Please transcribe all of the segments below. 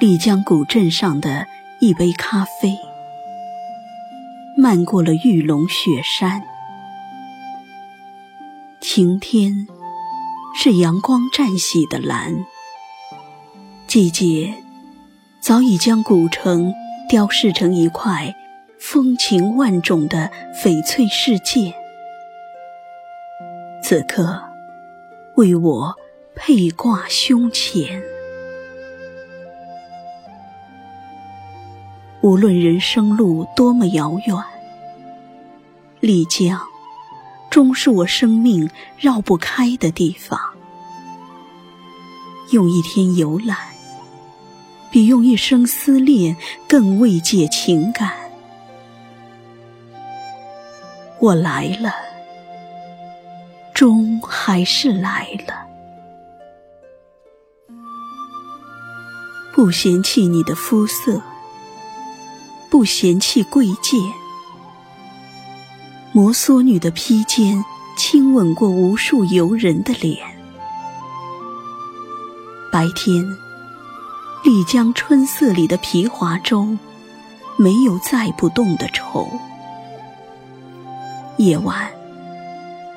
丽江古镇上的一杯咖啡，漫过了玉龙雪山。晴天是阳光湛洗的蓝，季节早已将古城雕饰成一块风情万种的翡翠世界。此刻，为我佩挂胸前。无论人生路多么遥远，丽江终是我生命绕不开的地方。用一天游览，比用一生思念更慰藉情感。我来了，终还是来了，不嫌弃你的肤色。不嫌弃贵贱，摩梭女的披肩亲吻过无数游人的脸。白天，丽江春色里的皮划舟没有载不动的愁；夜晚，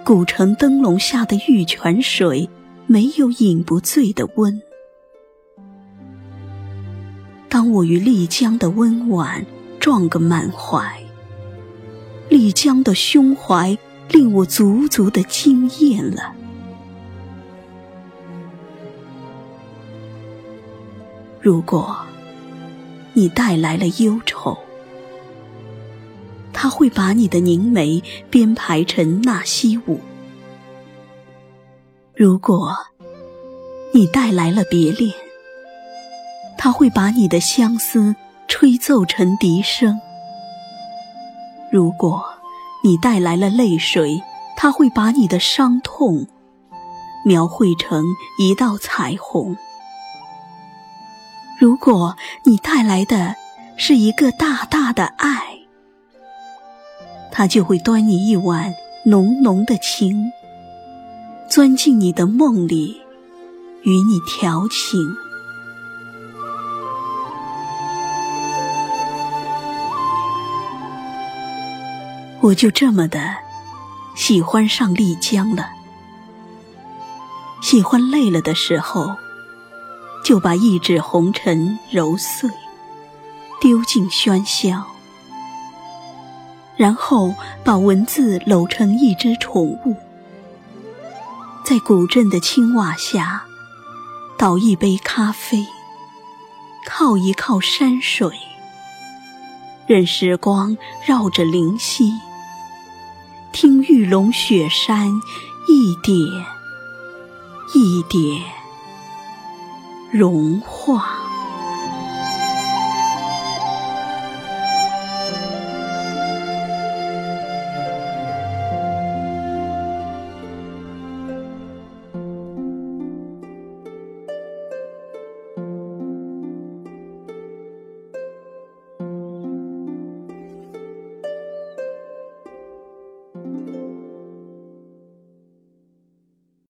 古城灯笼下的玉泉水没有饮不醉的温。当我与丽江的温婉。撞个满怀，丽江的胸怀令我足足的惊艳了。如果你带来了忧愁，他会把你的凝眉编排成纳西舞；如果你带来了别恋，他会把你的相思。吹奏成笛声。如果你带来了泪水，它会把你的伤痛描绘成一道彩虹。如果你带来的是一个大大的爱，它就会端你一碗浓浓的情，钻进你的梦里，与你调情。我就这么的喜欢上丽江了，喜欢累了的时候，就把一纸红尘揉碎，丢进喧嚣，然后把文字搂成一只宠物，在古镇的青瓦下倒一杯咖啡，靠一靠山水，任时光绕着灵溪。听玉龙雪山一点一点融化。